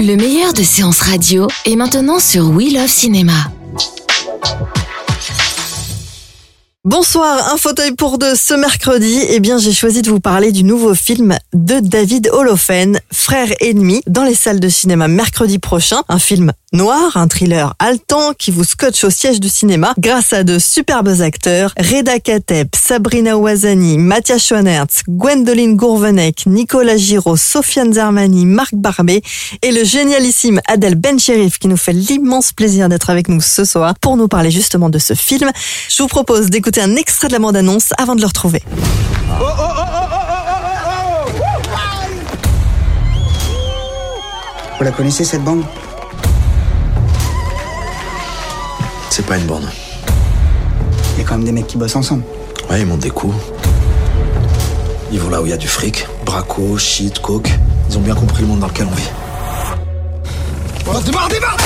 Le meilleur de séances radio est maintenant sur We Love Cinéma. Bonsoir, un fauteuil pour deux ce mercredi. Eh bien, j'ai choisi de vous parler du nouveau film de David Holofen, Frère ennemi, dans les salles de cinéma mercredi prochain. Un film noir, un thriller haletant qui vous scotche au siège du cinéma grâce à de superbes acteurs. Reda Kateb, Sabrina Ouazani, Mathias Schoenertz, Gwendoline Gourvenec, Nicolas Giraud, Sofiane Zermani, Marc Barbet et le génialissime Adèle Bencherif qui nous fait l'immense plaisir d'être avec nous ce soir pour nous parler justement de ce film. Je vous propose d'écouter un extrait de la bande-annonce avant de le retrouver. Vous la connaissez cette bande? C'est pas une bande. Il y a quand même des mecs qui bossent ensemble. Ouais, ils montent des coups. Ils vont là où il y a du fric. Braco, shit, coke. Ils ont bien compris le monde dans lequel on vit. Oh, démarre, démarre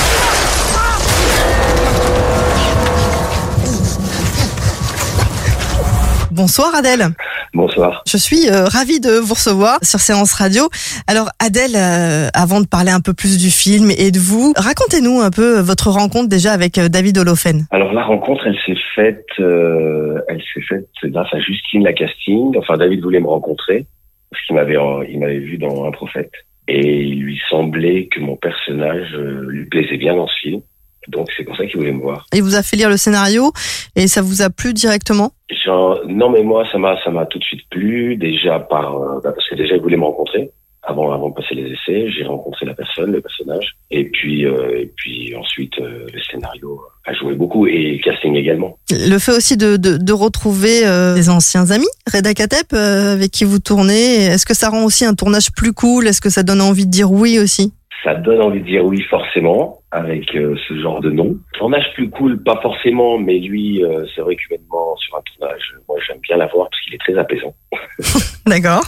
Bonsoir Adèle. Bonsoir. Je suis euh, ravie de vous recevoir sur Séance Radio. Alors Adèle, euh, avant de parler un peu plus du film et de vous, racontez-nous un peu votre rencontre déjà avec euh, David Holofen. Alors la rencontre, elle s'est faite, euh, elle s'est faite grâce à Justine la casting. Enfin, David voulait me rencontrer parce qu'il m'avait, il m'avait vu dans Un Prophète et il lui semblait que mon personnage euh, lui plaisait bien dans ce film. Donc c'est pour ça qu'il voulait me voir. Il vous a fait lire le scénario et ça vous a plu directement? Genre, non mais moi ça m'a ça m'a tout de suite plu déjà par euh, bah, parce que déjà il voulait me rencontrer. Avant avant de passer les essais j'ai rencontré la personne le personnage. Et puis euh, et puis ensuite euh, le scénario a joué beaucoup et le casting également. Le fait aussi de, de, de retrouver des anciens amis, Reda Kateb, euh, avec qui vous tournez, est-ce que ça rend aussi un tournage plus cool? Est-ce que ça donne envie de dire oui aussi? Ça donne envie de dire oui forcément avec euh, ce genre de nom. Tournage plus cool, pas forcément, mais lui, euh, c'est vrai qu'humainement sur un tournage, moi j'aime bien l'avoir parce qu'il est très apaisant. D'accord.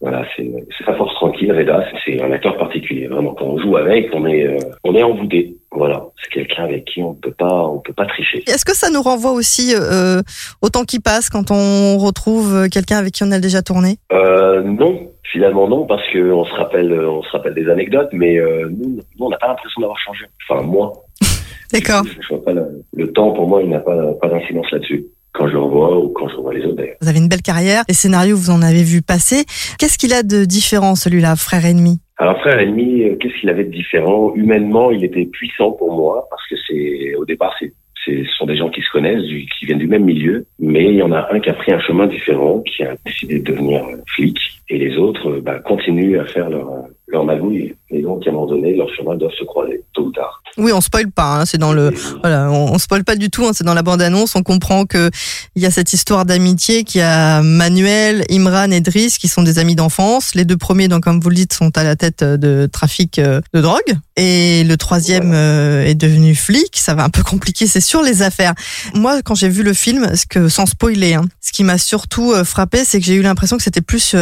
Voilà, c'est sa force tranquille, Reda, c'est un acteur particulier. Vraiment, quand on joue avec, on est euh, on est envoûté. Voilà, c'est quelqu'un avec qui on peut pas on peut pas tricher. Est-ce que ça nous renvoie aussi euh, au temps qui passe quand on retrouve quelqu'un avec qui on a déjà tourné? Non, finalement non, parce que on se rappelle on se rappelle des anecdotes, mais euh, nous, nous, on n'a pas l'impression d'avoir changé. Enfin moi, D'accord. je, je vois pas le, le temps pour moi, il n'a pas pas d'incidence là-dessus. Quand je le revois ou quand je revois les autres d'ailleurs. Vous avez une belle carrière, les scénarios vous en avez vu passer. Qu'est-ce qu'il a de différent celui-là, frère ennemi? Alors frère ennemi, euh, qu'est-ce qu'il avait de différent? Humainement, il était puissant pour moi parce que c'est au départ c'est- ce sont des gens qui se connaissent, qui viennent du même milieu, mais il y en a un qui a pris un chemin différent, qui a décidé de devenir flic, et les autres bah, continuent à faire leur, leur magouille. Et donc, à un moment donné, leurs chemins doivent se croiser, tôt ou tard. Oui, on spoil pas, hein, c'est dans le Voilà, on, on spoil pas du tout, hein, c'est dans la bande-annonce, on comprend que il y a cette histoire d'amitié qui a Manuel, Imran et Driss qui sont des amis d'enfance. Les deux premiers, donc comme vous le dites, sont à la tête euh, de trafic euh, de drogue et le troisième euh, est devenu flic. Ça va un peu compliquer, c'est sûr, les affaires. Moi, quand j'ai vu le film, ce que sans spoiler, hein, ce qui m'a surtout frappé, c'est que j'ai eu l'impression que c'était plus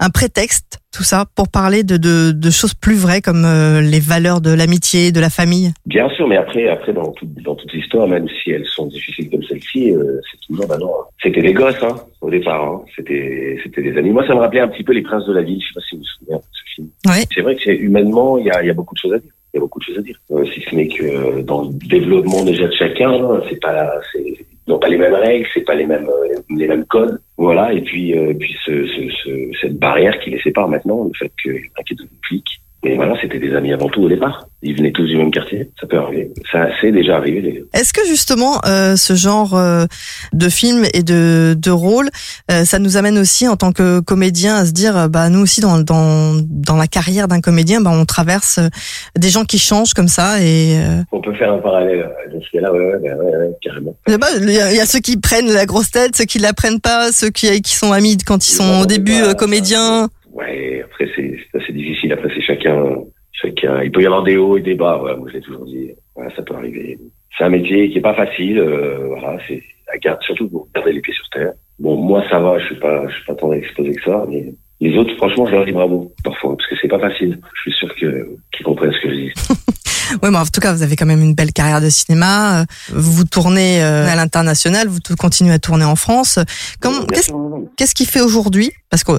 un prétexte tout ça pour parler de, de, de choses plus vraies comme euh, les valeurs de l'amitié, de la famille? Bien sûr, mais après, après dans, tout, dans toute l'histoire, même si elles sont difficiles comme celle-ci, euh, c'est toujours, bah non, c'était des gosses, hein, au départ, hein. c'était, c'était des amis. Moi, ça me rappelait un petit peu Les Princes de la Ville, je sais pas si vous vous souvenez de ce film. Ouais. C'est vrai que c'est humainement, il y a, y a beaucoup de choses à dire. Il y a beaucoup de choses à dire. Euh, si ce n'est que euh, dans le développement déjà de chacun, hein, c'est pas, la- c'est, ils n'ont pas les mêmes règles, c'est pas les mêmes, euh, les mêmes codes. Voilà. Et puis, euh, ce, ce, ce- cette barrière qui les sépare maintenant, le fait qu'il y en a qui est devenu Mais voilà, c'était des amis avant tout au départ. Ils venaient tous du même quartier. Ça peut arriver. Ça c'est déjà arrivé. Est-ce que justement euh, ce genre euh, de film et de, de rôle, euh, ça nous amène aussi en tant que comédien à se dire, euh, bah nous aussi dans dans dans la carrière d'un comédien, bah on traverse euh, des gens qui changent comme ça et euh, On peut faire un parallèle cas-là, ouais, ouais, ouais, ouais, ouais, carrément. bah, il y, a il y a ceux qui prennent la grosse tête, ceux qui la prennent pas, ceux qui qui sont amis quand ils sont au début euh, comédiens. Ouais, après c'est assez difficile. Après c'est chacun, chacun. Il peut y avoir des hauts et des bas. Voilà, moi je l'ai toujours dit. Voilà, ça peut arriver. C'est un métier qui est pas facile. euh, voilà, c'est à garder, surtout pour garder les pieds sur terre. Bon, moi ça va. Je suis pas, je suis pas tant exposé que ça. Mais les autres, franchement, je leur dis bravo parfois parce que c'est pas facile. Je suis sûr que qu'ils comprennent ce que je dis. Oui, mais en tout cas, vous avez quand même une belle carrière de cinéma. Vous tournez euh, à l'international, vous continuez à tourner en France. Qu'est-ce, qu'est-ce qui fait aujourd'hui? Parce que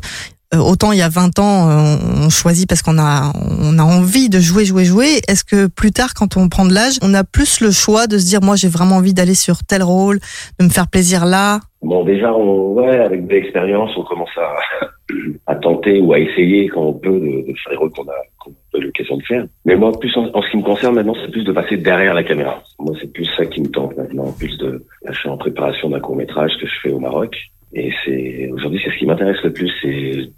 autant il y a 20 ans, euh, on choisit parce qu'on a, on a envie de jouer, jouer, jouer. Est-ce que plus tard, quand on prend de l'âge, on a plus le choix de se dire, moi, j'ai vraiment envie d'aller sur tel rôle, de me faire plaisir là? Bon, déjà, on, ouais, avec de l'expérience, on commence à, à tenter ou à essayer quand on peut de, faire les rôles qu'on a, l'occasion de faire. Mais moi, plus en, ce qui me concerne maintenant, c'est plus de passer derrière la caméra. Moi, c'est plus ça qui me tente maintenant. Plus de, là, je en préparation d'un court métrage que je fais au Maroc. Et c'est, aujourd'hui, c'est ce qui m'intéresse le plus, c'est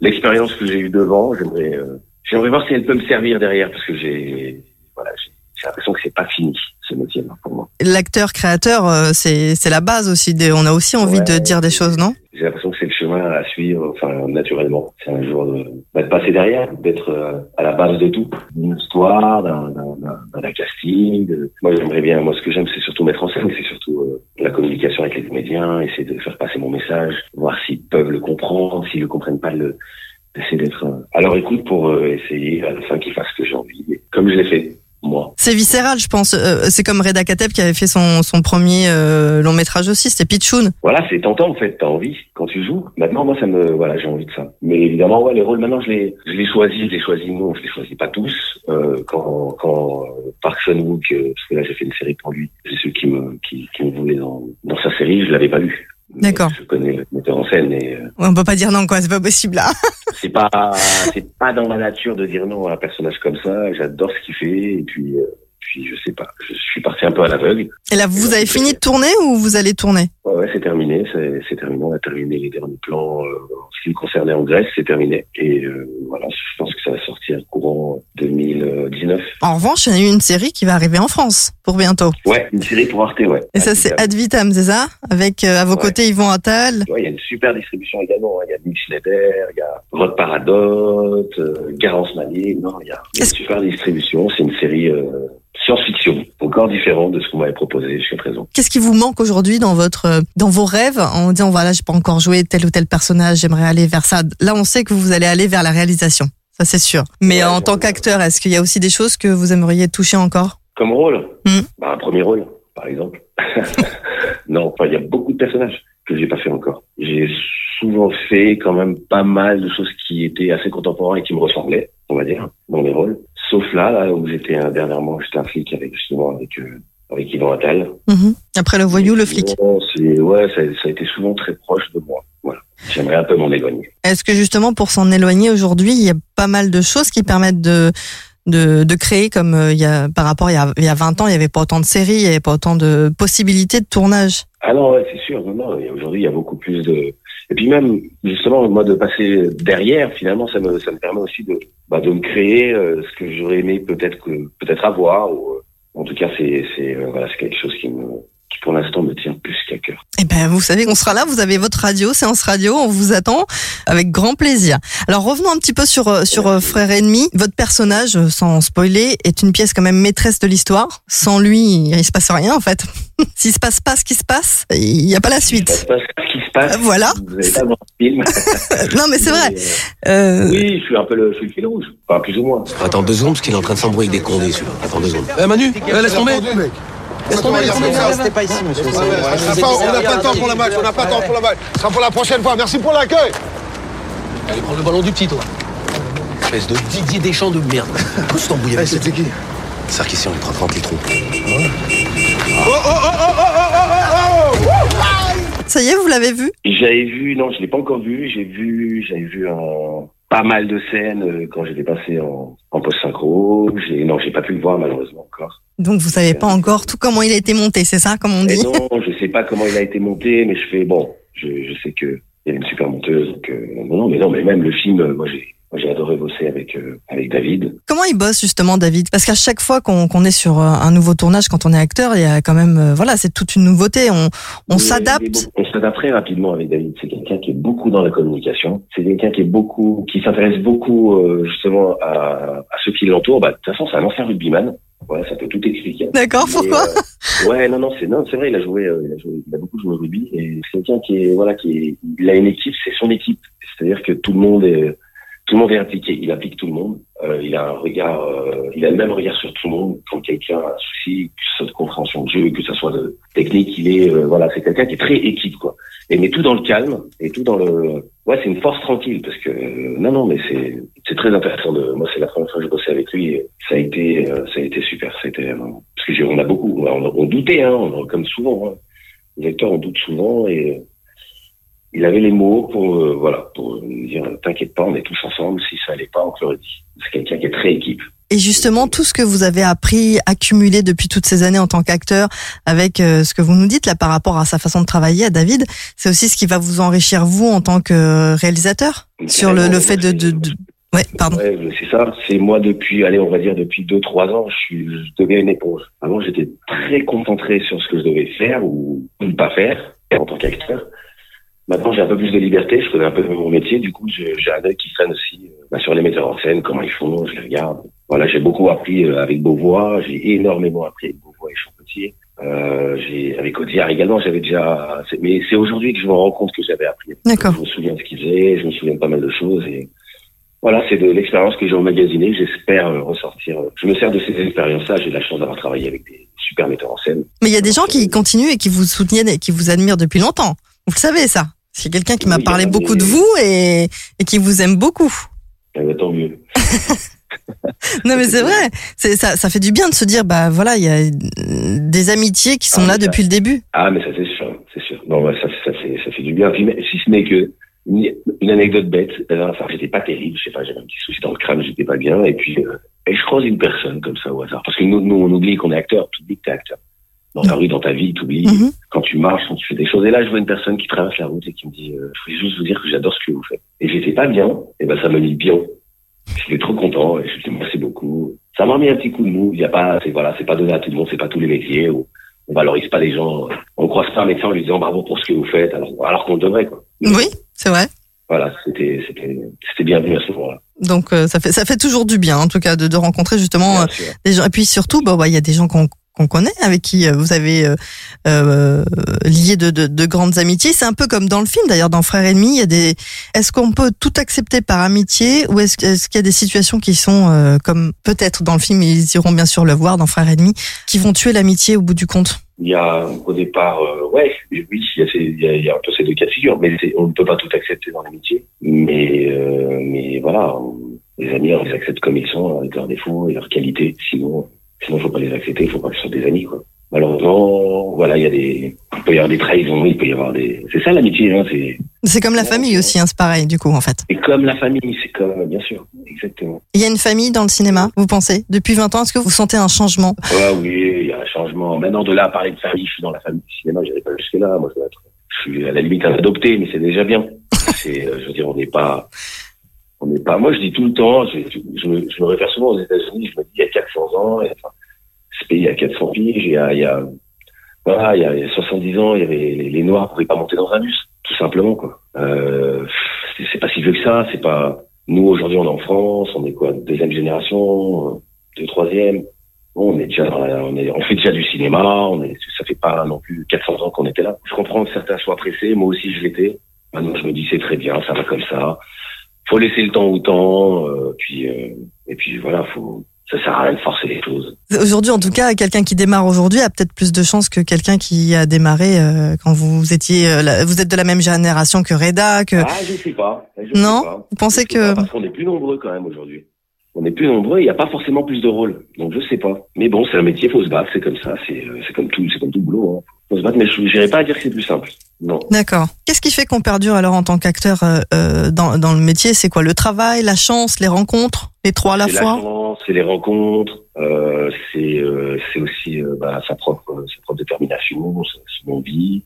l'expérience que j'ai eue devant. J'aimerais, euh, j'aimerais voir si elle peut me servir derrière parce que j'ai, voilà, j'ai, j'ai l'impression que c'est pas fini, ce métier-là, pour moi. L'acteur créateur, euh, c'est, c'est la base aussi. Des, on a aussi envie Ouais. de dire des choses, non? J'ai l'impression que c'est le chemin à suivre, enfin naturellement. C'est un jour de, de passer derrière, d'être euh, à la base de tout, d'une histoire, d'un, d'un, d'un, d'un casting. de- Moi, j'aimerais bien. Moi, ce que j'aime, c'est surtout mettre en scène, c'est surtout euh, la communication avec les comédiens, essayer de faire passer mon message, voir s'ils peuvent le comprendre, s'ils le comprennent pas, le essayer d'être à leur écoute pour euh, essayer à la fin qu'ils fassent ce que j'ai envie, comme je l'ai fait moi. C'est viscéral, je pense. Euh, c'est comme Reda Kateb qui avait fait son, son premier euh, long métrage aussi, c'était Pichoun. Voilà, c'est tentant en fait, t'as envie quand tu joues. Maintenant, moi, ça me, voilà, j'ai envie de ça. Mais évidemment, ouais, les rôles maintenant, je les, je les choisis, je les choisis non, je les choisis pas tous. Euh, quand, quand euh, Park Chan Wook, euh, parce que là, j'ai fait une série pour lui, j'ai ceux qui me, qui, qui me voulaient dans, dans sa série, je l'avais pas vu. D'accord. Je connais le metteur en scène et euh, on peut pas dire non, quoi, c'est pas possible là. c'est pas, c'est pas dans ma nature de dire non à un personnage comme ça. J'adore ce qu'il fait et puis, euh, puis je sais pas, je suis parti un peu à l'aveugle. Et là, vous avez fini de tourner ou vous allez tourner? Ouais, ouais, c'est terminé, c'est, terminé. On a terminé les derniers plans euh, en ce qui me concernait en Grèce, c'est terminé. Et euh, voilà, je pense que ça va sortir courant 2019. En revanche, il y en a eu une série qui va arriver en France pour bientôt. Ouais, une série pour Arte, ouais. Et ça, c'est Ad Vitam, c'est ça? Avec euh, à vos Ouais. côtés Yvon Attal. Ouais, il y a une super distribution également. hein. Il y a Nick Schneider, il y a Rod Paradote, Garance Manier. Non, il y a une super distribution. C'est une série science-fiction, encore différente de ce qu'on m'avait proposé jusqu'à présent. Qu'est-ce qui vous manque aujourd'hui dans votre, euh, dans vos rêves en disant voilà, j'ai pas encore joué tel ou tel personnage, j'aimerais aller vers ça. Là, on sait que vous allez aller vers la réalisation. Ça, c'est sûr. Mais Ouais, en tant qu'acteur, est-ce qu'il y a aussi des choses que vous aimeriez toucher encore? Comme rôle? Hmm. bah, Un premier rôle, par exemple. non, enfin, il y a beaucoup de personnages que j'ai pas fait encore. J'ai souvent fait quand même pas mal de choses qui étaient assez contemporains et qui me ressemblaient, on va dire, dans mes rôles. Sauf là, là où j'étais un, dernièrement, j'étais un flic avec justement avec euh, avec Yvan Attal. Mhm. Après le voyou, le flic. Ouais, ça, ça a été souvent très proche de moi. Voilà. J'aimerais un peu m'en éloigner. Est-ce que justement pour s'en éloigner aujourd'hui, il y a pas mal de choses qui permettent de de, de créer comme euh, il y a par rapport il y a, il y a 20 ans, il y avait pas autant de séries, il y avait pas autant de possibilités de tournage? Ah non, ouais, c'est sûr. Non, non. Aujourd'hui, il y a beaucoup plus de. Et puis même, justement, moi, de passer derrière, finalement, ça me, ça me permet aussi de, bah, de me créer euh, ce que j'aurais aimé peut-être peut-être avoir. Euh, en tout cas, c'est, c'est, euh, voilà, c'est quelque chose qui me, qui pour l'instant me tient plus. Eh ben, vous savez qu'on sera là. Vous avez votre radio, séance radio. On vous attend avec grand plaisir. Alors revenons un petit peu sur euh, sur euh, Frère Ennemi. Votre personnage, euh, sans spoiler, est une pièce quand même maîtresse de l'histoire. Sans lui, il se passe rien en fait. S'il se passe pas ce qui se passe, il n'y a pas la suite. se passe ce qui se passe. Euh, voilà. Vous n'avez pas dans le film. non mais c'est vrai. Euh, euh, oui, je suis un peu le, je suis le fil rouge. Enfin, plus ou moins. Attends deux secondes, parce qu'il est en train de s'embrouiller avec des condés, celui-là. Attends deux secondes. Eh Manu, euh, laisse tomber C'était pas ici, monsieur. on n'a pas le temps pour le match, on n'a pas le temps pour le match. Ce sera pour la prochaine fois. Merci pour l'accueil. Allez, prends le ballon du petit, toi. Espèce de Didier Deschamps de merde. Tu t'embrouilles avec C'était qui Sarkisian, il prend 30 litres. ça y est, vous l'avez vu? J'avais vu, non, je l'ai pas encore vu. J'ai vu, j'avais vu un pas mal de scènes euh, quand j'étais passé en, en post-synchro. Non, j'ai pas pu le voir malheureusement encore. Donc vous savez pas encore tout comment il a été monté, c'est ça, comme on Mais dit? non, je sais pas comment il a été monté, mais je fais bon. Je, je sais que il y a une super monteuse. Donc, euh, non, non, mais non, mais même le film, euh, moi j'ai, j'ai adoré bosser avec euh, avec David. Comment il bosse justement David? Parce qu'à chaque fois qu'on qu'on est sur euh, un nouveau tournage, quand on est acteur, il y a quand même, euh, voilà, c'est toute une nouveauté. On, on s'adapte. On s'adapte très rapidement avec David. C'est quelqu'un qui est beaucoup dans la communication. C'est quelqu'un qui est beaucoup, qui s'intéresse beaucoup euh, justement à, à ceux qui l'entourent. Bah, de toute façon, c'est un ancien rugbyman. Voilà, ça peut tout expliquer. D'accord, pourquoi? euh, Ouais, non, non, c'est non, c'est vrai. Il a joué, euh, il a joué, il a beaucoup joué au rugby. Et c'est quelqu'un qui est, voilà, qui est, il a une équipe, c'est son équipe. C'est-à-dire que tout le monde est, tout le monde est impliqué. Il implique tout le monde. Euh, il a un regard, euh, il a le même regard sur tout le monde. Quand quelqu'un a un souci, que ce soit de compréhension de jeu, que ce soit de technique, il est, euh, voilà, c'est quelqu'un qui est très équipe, quoi. Et mais tout dans le calme et tout dans le, ouais, c'est une force tranquille parce que euh, non, non, mais c'est, c'est très intéressant. De, moi, c'est la première fois que je bossais avec lui. Ça a été, euh, ça a été super. Ça a euh, parce que on a beaucoup, on, on doutait, hein, comme souvent. Hein. Les acteurs, on doute souvent et il avait les mots pour, euh, voilà, pour nous dire, t'inquiète pas, on est tous ensemble. Si ça allait pas, on te l'aurait dit. C'est quelqu'un qui est très équipe. Et justement, tout ce que vous avez appris, accumulé depuis toutes ces années en tant qu'acteur, avec euh, ce que vous nous dites là par rapport à sa façon de travailler, à David, c'est aussi ce qui va vous enrichir vous en tant que réalisateur? Sur le, le fait de, de, de- ouais, pardon. Ouais, c'est ça. C'est moi depuis, allez, on va dire depuis deux, trois ans, je suis, je deviens une éponge. Avant, j'étais très concentré sur ce que je devais faire ou ne pas faire en tant qu'acteur. Maintenant, j'ai un peu plus de liberté, je connais un peu mon métier, du coup, j'ai un œil qui traîne aussi euh, bah, sur les metteurs en scène, comment ils font, je les regarde. Voilà, j'ai beaucoup appris euh, avec Beauvois, j'ai énormément appris avec Beauvois et Champetier. Euh, j'ai avec Audiard également, j'avais déjà, mais c'est aujourd'hui que je me rends compte que j'avais appris. D'accord. Je me souviens de ce qu'ils faisaient, je me souviens de pas mal de choses et voilà, c'est de l'expérience que j'ai emmagasinée. J'espère ressortir. Je me sers de ces expériences-là. J'ai la chance d'avoir travaillé avec des super metteurs en scène. Mais il y a des gens qui continuent et qui vous soutiennent et qui vous admirent depuis longtemps. Vous le savez ça. C'est quelqu'un qui m'a Oui, parlé beaucoup de vous et, et qui vous aime beaucoup. Eh ben, tant mieux. Non mais c'est vrai, c'est ça, ça fait du bien de se dire bah voilà il y a des amitiés qui sont Ah, là ça- depuis le début. Ah, mais ça c'est sûr, c'est sûr. Non, ça, ça, fait, ça fait du bien. Si ce n'est que une, anecdote bête. Dernière fois, j'étais pas terrible. Je sais pas, j'avais un petit souci dans le crâne, j'étais pas bien. Et puis, euh, et je croise une personne comme ça au hasard. Parce que nous, nous on oublie qu'on est acteur. Tu oublies que t'es acteur. Dans ta rue, dans ta vie, tu oublies. Mhm. Quand tu marches, quand tu fais des choses. Et là, je vois une personne qui traverse la route et qui me dit, euh, je voulais juste vous dire que j'adore ce que vous faites. Et j'étais pas bien. Et ben, ça me dit bien. J'étais trop content. Et je lui dis, merci beaucoup. Ça m'a mis un petit coup de mou. Il y a pas, c'est voilà, c'est pas donné à tout le monde. C'est pas tous les métiers. Où on valorise pas les gens. On croise pas un médecin en lui disant bravo pour ce que vous faites. Alors, alors qu'on devrait, quoi. Oui, c'est vrai. Voilà, c'était, c'était, c'était bienvenu à ce moment-là. Donc euh, ça fait ça fait toujours du bien en tout cas de, de rencontrer justement euh, des gens et puis surtout bah ouais, il y a des gens qu'on qu'on connaît avec qui euh, vous avez euh, euh, lié de, de, de grandes amitiés. C'est un peu comme dans le film d'ailleurs dans Frères Ennemis. Il y a des. Est-ce qu'on peut tout accepter par amitié ou est-ce, qu'il y a des situations qui sont euh, comme peut-être dans le film ils iront bien sûr le voir dans Frères Ennemis qui vont tuer l'amitié au bout du compte? Il y a au départ, euh, ouais, oui, il y, a ces- il y, a, un peu ces deux cas de figure, mais on ne peut pas tout accepter dans l'amitié. Mais, euh, mais voilà, les amis, on les accepte comme ils sont, avec leurs défauts et leurs qualités. Sinon, sinon, faut pas les accepter, il faut pas que ce soit des amis, quoi. Malheureusement, voilà, il y a des, il peut y avoir des trahisons, il peut y avoir des, c'est ça l'amitié, hein, c'est, C'est comme la famille aussi, hein, c'est pareil du coup en fait. c'est comme la famille, c'est comme, bien sûr, exactement. Il y a une famille dans le cinéma, vous pensez? Depuis 20 ans, est-ce que vous sentez un changement? Ouais, oui, il y a un changement. Maintenant, de là à parler de famille, je suis dans la famille du cinéma, j'irai pas jusque là. Moi, je dois être, je suis à la limite un adopté, mais c'est déjà bien. C'est, euh, je veux dire, on n'est pas, pas. Moi, je dis tout le temps, je, je, me, réfère souvent aux États-Unis. Je me dis, il y a 400 ans, enfin, ce pays a 400 piges, il y a, il y a, voilà, il y a, il y a 70 ans, il y avait les, Noirs pouvaient pas monter dans un bus, tout simplement, quoi. Euh, c'est, pas si vieux que ça. C'est pas. Nous, aujourd'hui, on est en France, on est quoi, deuxième génération, euh, deux, troisième. Bon, on est déjà, on, est, on fait déjà du cinéma. On est, ça fait pas non plus 400 ans qu'on était là. Je comprends que certains soient pressés. Moi aussi, je l'étais. Maintenant, je me dis c'est très bien, ça va comme ça. Faut laisser le temps au temps. euh, puis euh, et puis voilà, faut. Ça sert à rien de forcer les choses. Aujourd'hui, en tout cas, quelqu'un qui démarre aujourd'hui a peut-être plus de chances que quelqu'un qui a démarré euh, quand vous étiez, euh, la- vous êtes de la même génération que Reda, que Ah, je sais pas. Je sais Non? pas. vous pensez Je que pas, parce qu'on est plus nombreux quand même aujourd'hui. On est plus nombreux. Il n'y a pas forcément plus de rôles. Donc je sais pas. Mais bon, c'est un métier, faut se battre. C'est comme ça. C'est euh, comme tout, c'est comme tout boulot. Hein. Faut se battre. Mais je n'irai pas à dire que c'est plus simple. Non. D'accord. Qu'est-ce qui fait qu'on perdure alors en tant qu'acteur euh, euh, dans, dans le métier? C'est quoi Le travail, la chance, les rencontres? Les trois à la fois? chance, c'est les rencontres, euh, c'est euh, c'est aussi euh, bah, sa propre sa propre détermination, son envie.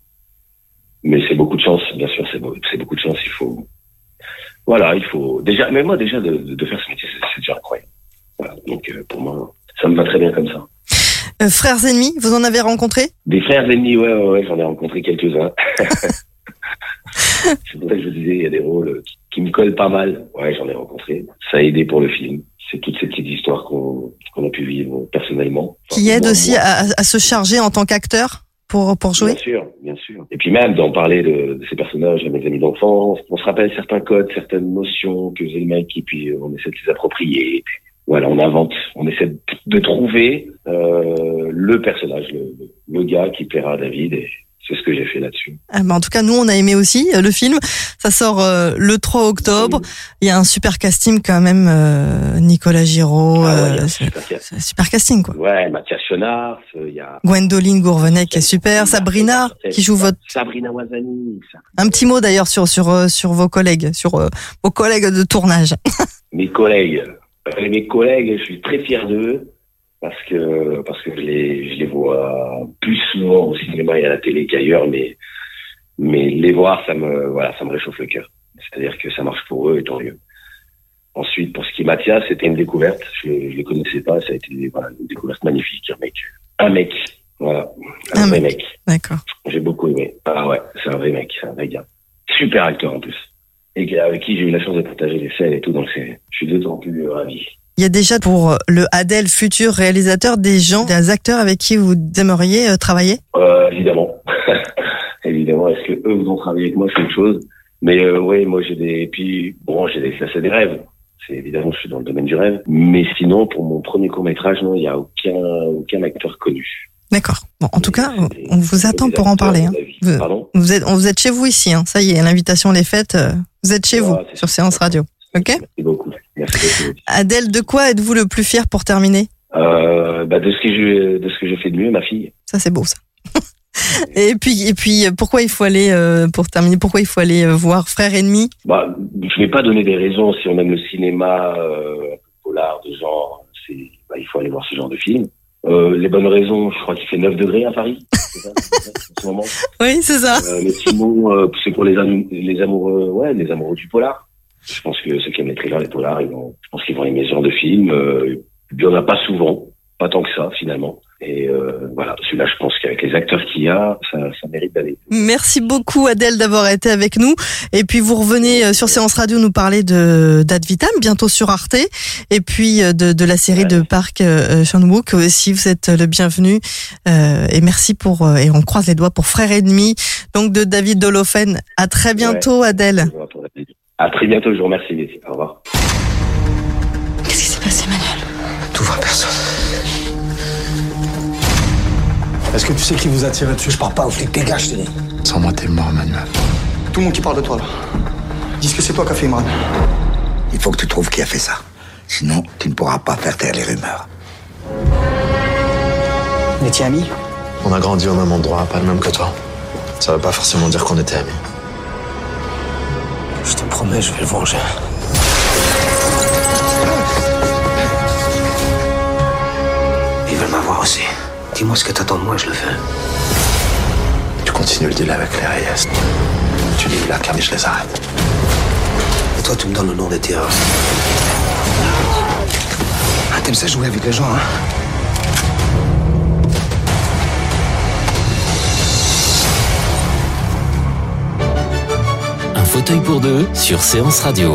Mais c'est beaucoup de chance, bien sûr, c'est beau- c'est beaucoup de chance. Il faut, voilà, il faut déjà. Mais moi, déjà de, de faire ce métier, c'est c'est déjà incroyable. Voilà, donc euh, pour moi, ça me va très bien comme ça. Euh, Frères ennemis, vous en avez rencontré? Des frères ennemis, ouais, ouais, ouais j'en ai rencontré quelques-uns. c'est pour ça que je vous disais, il y a des rôles qui, qui me collent pas mal. Ouais, j'en ai rencontré. Ça a aidé pour le film. C'est toutes ces petites histoires qu'on qu'on a pu vivre personnellement. Enfin, Qui moi, aussi moi. à, à se charger en tant qu'acteur pour, pour jouer? Bien sûr, bien sûr. Et puis même d'en parler de, de ces personnages à mes amis d'enfance, on se rappelle certains codes, certaines notions que faisait le mec, et puis euh, on essaie de les approprier. Et puis, voilà, on invente, on essaie de, trouver euh, le personnage, le, le gars qui plaira à David, et c'est ce que j'ai fait là-dessus. Ah, bah, En tout cas, nous, on a aimé aussi euh, le film. Ça sort euh, le 3 octobre. Il y a un super casting quand même. euh, Nicolas Giraud. Ah ouais, super super casting, quoi. Ouais, Mathias Chenard, il y a Gwendoline Gourvenet qui est super. Sabrina qui joue votre... Sabrina Wazani. Un petit mot d'ailleurs sur, sur, sur vos collègues, sur vos collègues de tournage. mes collègues, euh, mes collègues, je suis très fier d'eux parce que parce que je les je les vois plus souvent au cinéma et à la télé qu'ailleurs, mais mais les voir, ça me voilà, ça me réchauffe le cœur. C'est-à-dire que ça marche pour eux et tant mieux. Ensuite, pour ce qui est Mathias, c'était une découverte. Je, je les connaissais pas, ça a été voilà, une découverte magnifique. Un mec, un mec, voilà, un, Un vrai mec. mec. D'accord. J'ai beaucoup aimé. Ah ouais, c'est un vrai mec, c'est un vrai gars. Super acteur en plus. Et avec qui j'ai eu la chance de partager les scènes et tout, donc je suis d'autant plus euh, ravi. Il y a déjà pour le Adèle futur réalisateur des gens, des acteurs avec qui vous aimeriez euh, travailler? Euh, évidemment. évidemment. Est-ce que eux voudront travailler avec moi, c'est une chose. Mais euh, oui, moi j'ai des, et puis bon, j'ai des, ça c'est des rêves. C'est évidemment, je suis dans le domaine du rêve. Mais sinon, pour mon premier court métrage, non, il n'y a aucun, aucun acteur connu. D'accord. Bon, en tout cas, on vous attend pour en parler. hein. Vous- Pardon? Vous êtes, on vous êtes chez vous ici. Hein. Ça y est, l'invitation est faite. Vous êtes chez Ouais, vous sur. Séance Radio. Ok. Merci beaucoup. Merci beaucoup. Adèle, de quoi êtes-vous le plus fier pour terminer? Euh, bah, de ce que je, de ce que j'ai fait de mieux, ma fille. Ça c'est beau ça. et puis et puis pourquoi il faut aller euh, pour terminer pourquoi il faut aller euh, voir Frères ennemis? Bah, je vais pas donner des raisons si on aime le cinéma, euh, polar de genre. C'est, bah, il faut aller voir ce genre de film. Euh, les bonnes raisons, je crois qu'il fait 9 degrés à Paris. C'est ça, en ce moment. Oui, c'est ça. Euh, mais sinon, euh, c'est pour les, am- les amoureux, ouais, les amoureux du polar. Je pense que ceux qui aiment les thrillers, les polars, ils vont, je pense qu'ils vont aimer ce genre de film. Euh, il y en a pas souvent, pas tant que ça finalement. Et euh, voilà, celui-là, je pense qu'avec les acteurs qu'il y a, ça, ça mérite d'aller. Merci beaucoup Adèle d'avoir été avec nous. Et puis vous revenez euh, sur Séance Radio nous parler de d'Ad Vitam, bientôt sur Arte. Et puis euh, de, de la série de Park euh, Chan-wook aussi. Vous êtes le bienvenu. Euh, et merci pour, euh, et on croise les doigts pour Frères Ennemis, donc de David Dolofen. À très bientôt Adèle. À très bientôt, je vous remercie. Au revoir. Est-ce que tu sais qui vous a tiré dessus? Je parle pas aux flics, dégage, je te dis. Sans moi, t'es mort, Manuel. Tout le monde qui parle de toi là. Dis que c'est toi qui as fait Imran. Il faut que tu trouves qui a fait ça. Sinon, tu ne pourras pas faire taire les rumeurs. Vous étiez amis? On a grandi au même endroit, pas le même que toi. Ça veut pas forcément dire qu'on était amis. Je te promets, je vais le venger. Ils veulent m'avoir aussi. Dis-moi ce que t'attends de moi, je le fais. Tu continues le deal avec les Reyes. Tu livres la carte et je les arrête. Et toi, tu me donnes le nom des tireurs. Ah, t'aimes ça jouer avec les gens, hein? Un fauteuil pour deux sur Séance Radio.